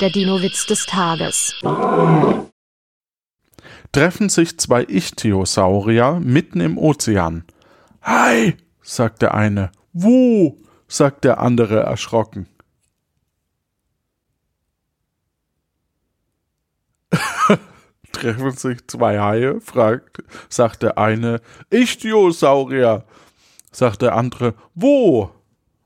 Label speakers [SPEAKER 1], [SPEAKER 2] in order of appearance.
[SPEAKER 1] Der Dino-Witz des Tages.
[SPEAKER 2] Treffen sich zwei Ichthyosaurier mitten im Ozean. Hi, sagt der eine. Wo? sagt der andere erschrocken. Treffen sich zwei Haie, fragt, sagt der eine. Ichthyosaurier, sagt der andere. Wo?